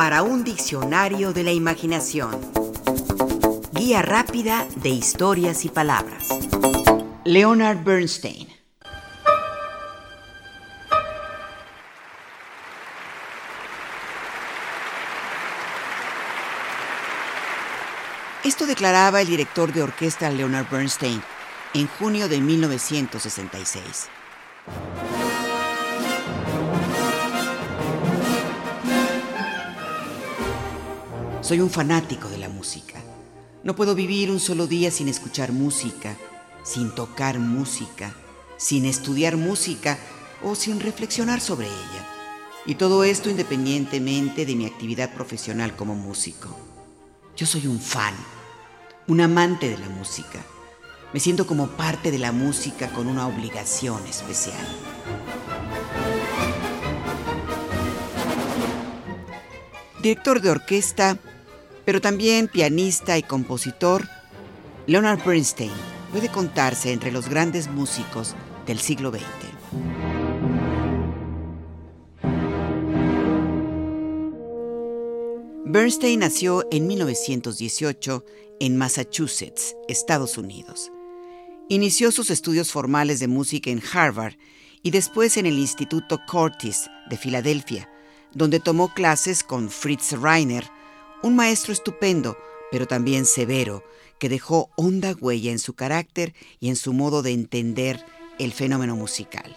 para un diccionario de la imaginación. Guía rápida de historias y palabras. Leonard Bernstein. Esto declaraba el director de orquesta Leonard Bernstein en junio de 1966. Soy un fanático de la música. No puedo vivir un solo día sin escuchar música, sin tocar música, sin estudiar música o sin reflexionar sobre ella. Y todo esto independientemente de mi actividad profesional como músico. Yo soy un fan, un amante de la música. Me siento como parte de la música con una obligación especial. Director de orquesta, pero también pianista y compositor, Leonard Bernstein puede contarse entre los grandes músicos del siglo XX. Bernstein nació en 1918 en Massachusetts, Estados Unidos. Inició sus estudios formales de música en Harvard y después en el Instituto Curtis de Filadelfia, donde tomó clases con Fritz Reiner, un maestro estupendo, pero también severo, que dejó honda huella en su carácter y en su modo de entender el fenómeno musical.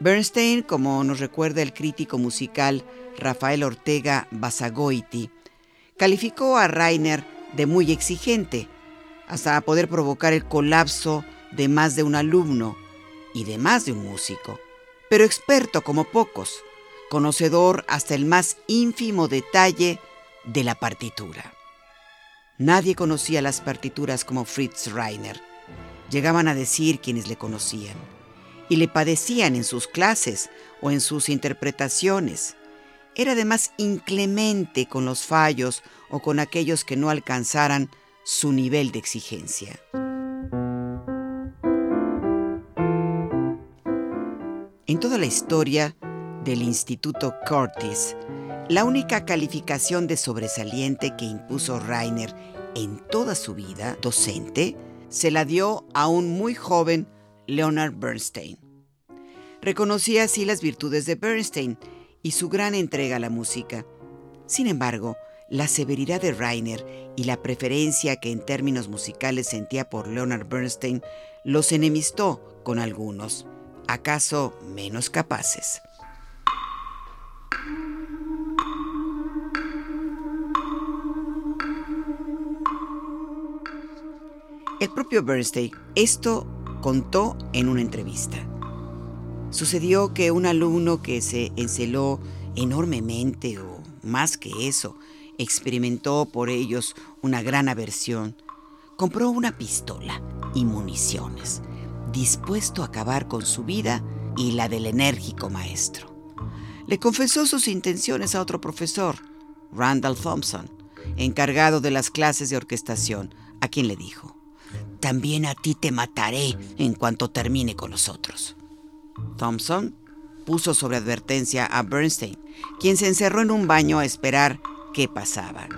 Bernstein, como nos recuerda el crítico musical Rafael Ortega Basagoiti, calificó a Rainer de muy exigente, hasta poder provocar el colapso de más de un alumno y de más de un músico, pero experto como pocos, conocedor hasta el más ínfimo detalle de la partitura. Nadie conocía las partituras como Fritz Reiner. Llegaban a decir quienes le conocían. Y le padecían en sus clases o en sus interpretaciones. Era además inclemente con los fallos o con aquellos que no alcanzaran su nivel de exigencia. En toda la historia del Instituto Curtis, la única calificación de sobresaliente que impuso Rainer en toda su vida docente se la dio a un muy joven Leonard Bernstein. Reconocía así las virtudes de Bernstein y su gran entrega a la música. Sin embargo, la severidad de Rainer y la preferencia que en términos musicales sentía por Leonard Bernstein los enemistó con algunos, acaso menos capaces. El propio Bernstein esto contó en una entrevista. Sucedió que un alumno que se enceló enormemente o más que eso, experimentó por ellos una gran aversión, compró una pistola y municiones, dispuesto a acabar con su vida y la del enérgico maestro. Le confesó sus intenciones a otro profesor, Randall Thompson, encargado de las clases de orquestación, a quien le dijo, también a ti te mataré en cuanto termine con nosotros. Thompson puso sobre advertencia a Bernstein, quien se encerró en un baño a esperar qué pasaba.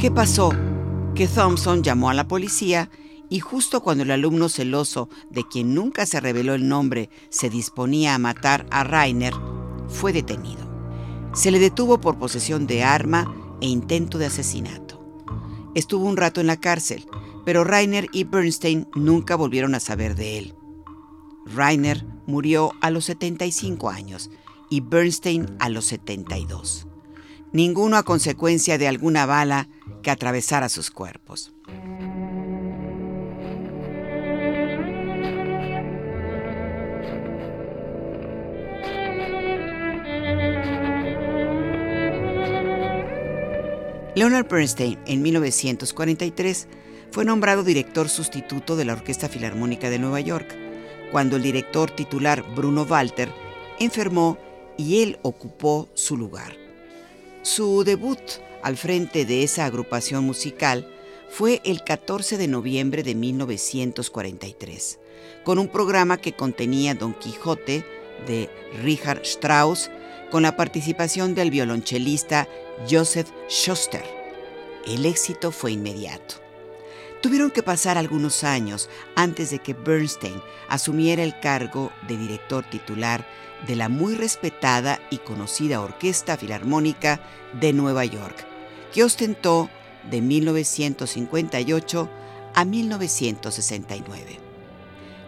¿Qué pasó? Que Thompson llamó a la policía y justo cuando el alumno celoso, de quien nunca se reveló el nombre, se disponía a matar a Rainer, fue detenido. Se le detuvo por posesión de arma e intento de asesinato. Estuvo un rato en la cárcel, pero Rainer y Bernstein nunca volvieron a saber de él. Rainer murió a los 75 años y Bernstein a los 72. Ninguno a consecuencia de alguna bala que atravesara sus cuerpos. Leonard Bernstein, en 1943, fue nombrado director sustituto de la Orquesta Filarmónica de Nueva York, cuando el director titular Bruno Walter enfermó y él ocupó su lugar. Su debut al frente de esa agrupación musical fue el 14 de noviembre de 1943, con un programa que contenía Don Quijote, de Richard Strauss con la participación del violonchelista Joseph Schuster. El éxito fue inmediato. Tuvieron que pasar algunos años antes de que Bernstein asumiera el cargo de director titular de la muy respetada y conocida Orquesta Filarmónica de Nueva York, que ostentó de 1958 a 1969.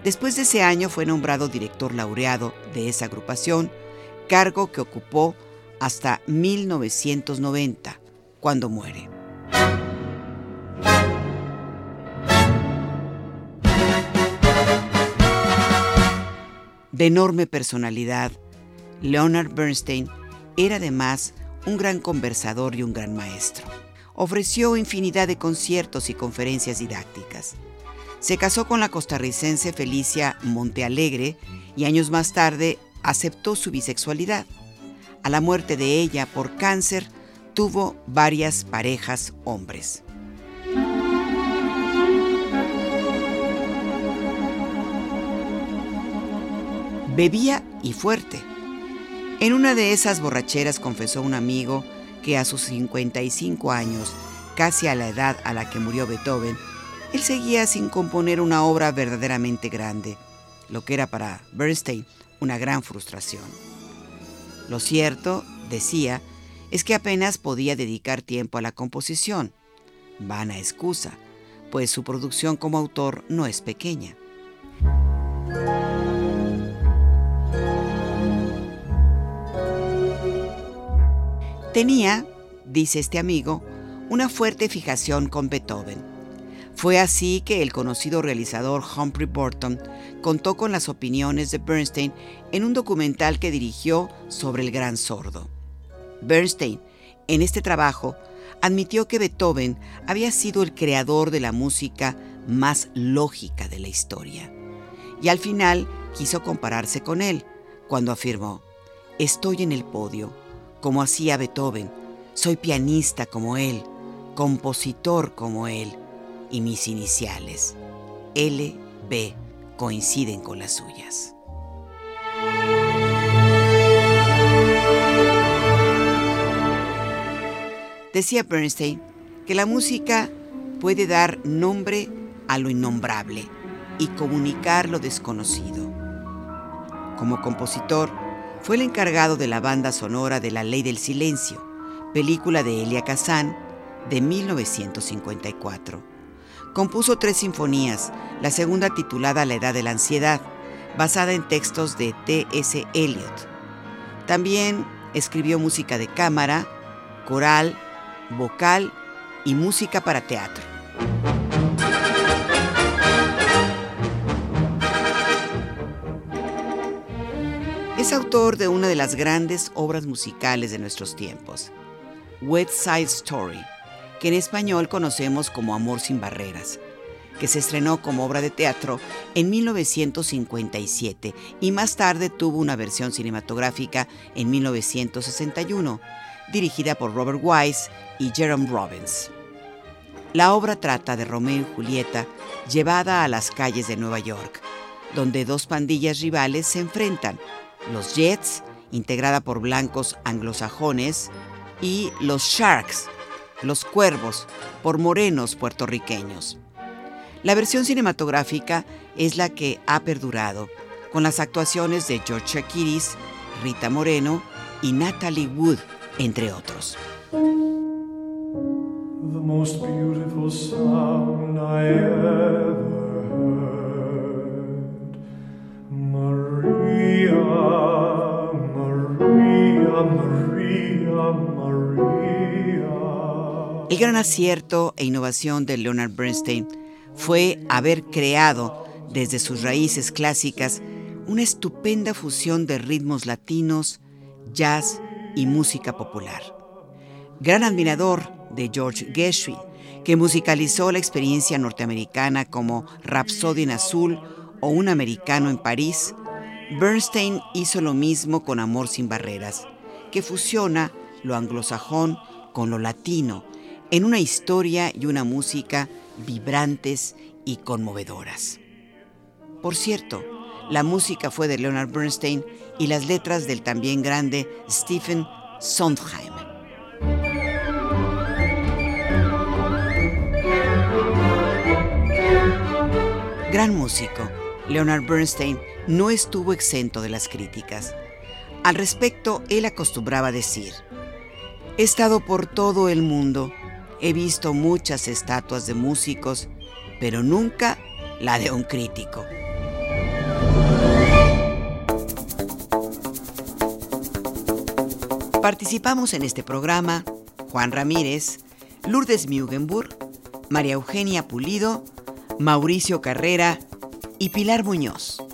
Después de ese año fue nombrado director laureado de esa agrupación, cargo que ocupó hasta 1990, cuando muere. De enorme personalidad, Leonard Bernstein era además un gran conversador y un gran maestro. Ofreció infinidad de conciertos y conferencias didácticas. Se casó con la costarricense Felicia Montealegre y años más tarde aceptó su bisexualidad. A la muerte de ella por cáncer, tuvo varias parejas hombres. Bebía y fuerte. En una de esas borracheras confesó un amigo que a sus 55 años, casi a la edad a la que murió Beethoven, él seguía sin componer una obra verdaderamente grande, lo que era para Bernstein una gran frustración. Lo cierto, decía, es que apenas podía dedicar tiempo a la composición. Vana excusa, pues su producción como autor no es pequeña. Tenía, dice este amigo, una fuerte fijación con Beethoven. Fue así que el conocido realizador Humphrey Burton contó con las opiniones de Bernstein en un documental que dirigió sobre el gran sordo. Bernstein, en este trabajo, admitió que Beethoven había sido el creador de la música más lógica de la historia. Y al final quiso compararse con él, cuando afirmó, estoy en el podio como hacía Beethoven. Soy pianista como él, compositor como él, y mis iniciales, L, B, coinciden con las suyas. Decía Bernstein que la música puede dar nombre a lo innombrable y comunicar lo desconocido. Como compositor, fue el encargado de la banda sonora de La Ley del Silencio, película de Elia Kazan de 1954. Compuso tres sinfonías, la segunda titulada La Edad de la Ansiedad, basada en textos de T.S. Eliot. También escribió música de cámara, coral, vocal y música para teatro. Es autor de una de las grandes obras musicales de nuestros tiempos, West Side Story, que en español conocemos como Amor sin Barreras, que se estrenó como obra de teatro en 1957 y más tarde tuvo una versión cinematográfica en 1961, dirigida por Robert Wise y Jerome Robbins. La obra trata de Romeo y Julieta llevada a las calles de Nueva York, donde dos pandillas rivales se enfrentan los Jets, integrada por blancos anglosajones, y los Sharks, los Cuervos, por morenos puertorriqueños. La versión cinematográfica es la que ha perdurado, con las actuaciones de George Shakiris, Rita Moreno y Natalie Wood, entre otros. El gran acierto e innovación de Leonard Bernstein fue haber creado, desde sus raíces clásicas, una estupenda fusión de ritmos latinos, jazz y música popular. Gran admirador de George Gershwin, que musicalizó la experiencia norteamericana como Rhapsody en Azul o Un Americano en París, Bernstein hizo lo mismo con Amor sin Barreras, que fusiona lo anglosajón con lo latino, en una historia y una música vibrantes y conmovedoras. Por cierto, la música fue de Leonard Bernstein y las letras del también grande Stephen Sondheim. Gran músico, Leonard Bernstein no estuvo exento de las críticas. Al respecto, él acostumbraba decir, He estado por todo el mundo, he visto muchas estatuas de músicos, pero nunca la de un crítico. Participamos en este programa Juan Ramírez, Lourdes Mugenburg, María Eugenia Pulido, Mauricio Carrera y Pilar Muñoz.